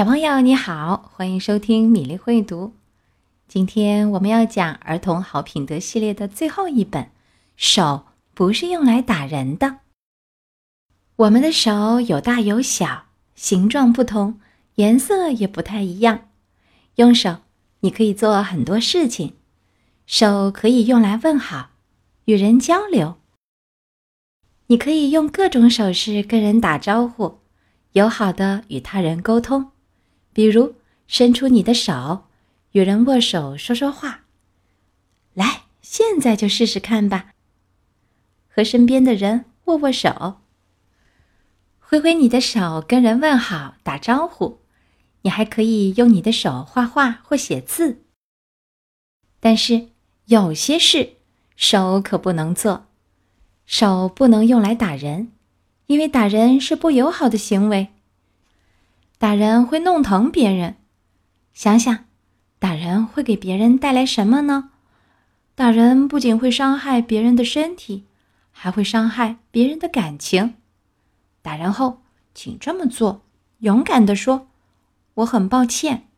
小朋友你好，欢迎收听米粒会读。今天我们要讲儿童好品德系列的最后一本，《手不是用来打人的》。我们的手有大有小，形状不同，颜色也不太一样。用手，你可以做很多事情。手可以用来问好，与人交流。你可以用各种手势跟人打招呼，友好的与他人沟通。比如，伸出你的手，与人握手，说说话。来，现在就试试看吧。和身边的人握握手，挥挥你的手，跟人问好，打招呼。你还可以用你的手画画或写字。但是。有些事，手可不能做。手不能用来打人，因为打人是不友好的行为。打人会弄疼别人。想想，打人会给别人带来什么呢？打人不仅会伤害别人的身体，还会伤害别人的感情。打人后，请这么做：勇敢地说“我很抱歉”。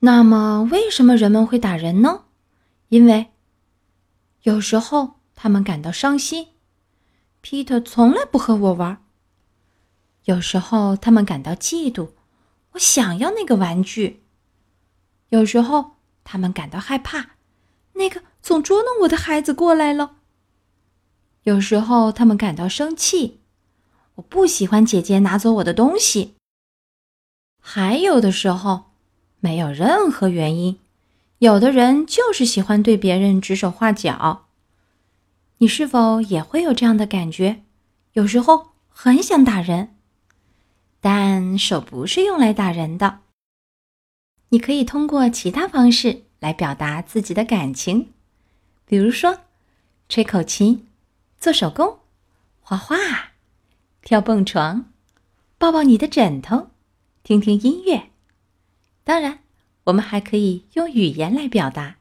那么，为什么人们会打人呢？因为有时候他们感到伤心，Peter 从来不和我玩。有时候他们感到嫉妒，我想要那个玩具。有时候他们感到害怕，那个总捉弄我的孩子过来了。有时候他们感到生气，我不喜欢姐姐拿走我的东西。还有的时候，没有任何原因。有的人就是喜欢对别人指手画脚，你是否也会有这样的感觉？有时候很想打人，但手不是用来打人的。你可以通过其他方式来表达自己的感情，比如说吹口琴、做手工、画画、跳蹦床、抱抱你的枕头、听听音乐，当然。我们还可以用语言来表达，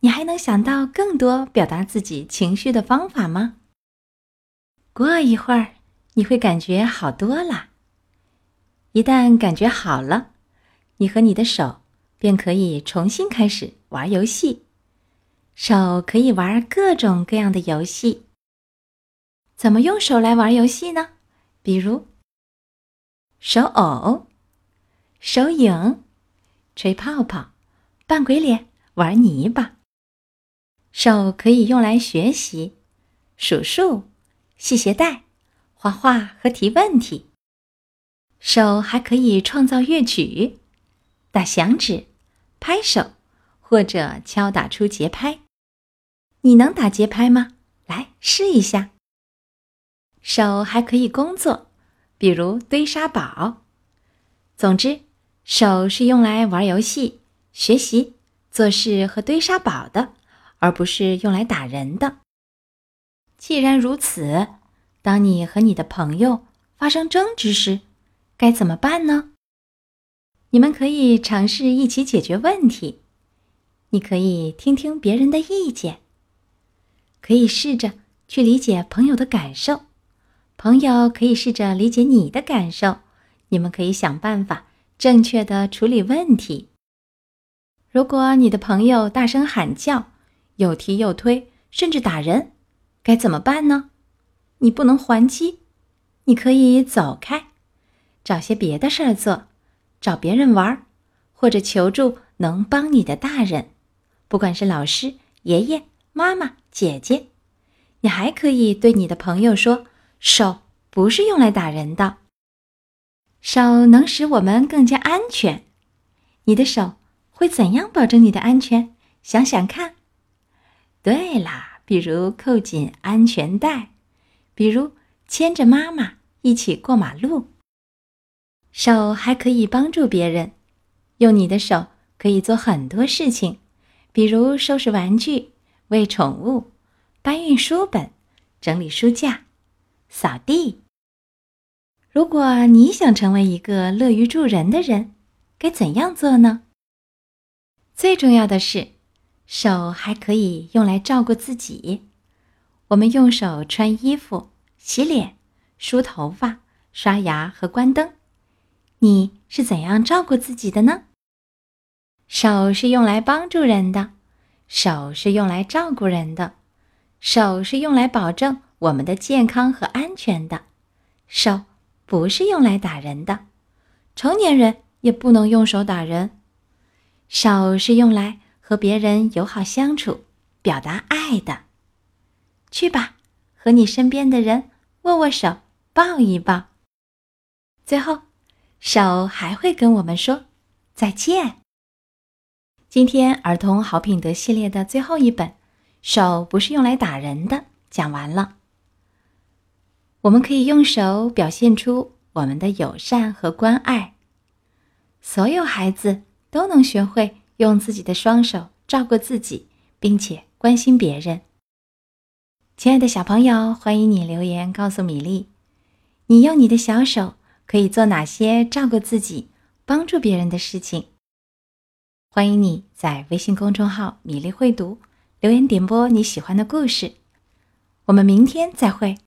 你还能想到更多表达自己情绪的方法吗？过一会儿你会感觉好多了。一旦感觉好了，你和你的手便可以重新开始玩游戏。手可以玩各种各样的游戏。怎么用手来玩游戏呢？比如手偶、手影。吹泡泡、扮鬼脸、玩泥巴。手可以用来学习、数数、系鞋带、画画和提问题。手还可以创造乐曲、打响指、拍手，或者敲打出节拍。你能打节拍吗？来试一下。手还可以工作，比如堆沙堡。总之。手是用来玩游戏、学习、做事和堆沙堡的，而不是用来打人的。既然如此，当你和你的朋友发生争执时，该怎么办呢？你们可以尝试一起解决问题。你可以听听别人的意见，可以试着去理解朋友的感受，朋友可以试着理解你的感受。你们可以想办法。正确的处理问题。如果你的朋友大声喊叫，又踢又推，甚至打人，该怎么办呢？你不能还击，你可以走开，找些别的事儿做，找别人玩，或者求助能帮你的大人，不管是老师、爷爷、妈妈、姐姐。你还可以对你的朋友说：“手不是用来打人的。”手能使我们更加安全。你的手会怎样保证你的安全？想想看。对啦，比如扣紧安全带，比如牵着妈妈一起过马路。手还可以帮助别人，用你的手可以做很多事情，比如收拾玩具、喂宠物、搬运书本、整理书架、扫地。如果你想成为一个乐于助人的人，该怎样做呢？最重要的是，手还可以用来照顾自己。我们用手穿衣服、洗脸、梳头发、刷牙和关灯。你是怎样照顾自己的呢？手是用来帮助人的，手是用来照顾人的，手是用来保证我们的健康和安全的。手不是用来打人的，成年人也不能用手打人。手是用来和别人友好相处、表达爱的。去吧，和你身边的人握握手、抱一抱。最后，手还会跟我们说再见。今天儿童好品德系列的最后一本，《手不是用来打人的》讲完了。我们可以用手表现出我们的友善和关爱。所有孩子都能学会用自己的双手照顾自己，并且关心别人。亲爱的小朋友，欢迎你留言告诉米粒，你用你的小手可以做哪些照顾自己、帮助别人的事情。欢迎你在微信公众号“米粒会读”留言点播你喜欢的故事，我们明天再会。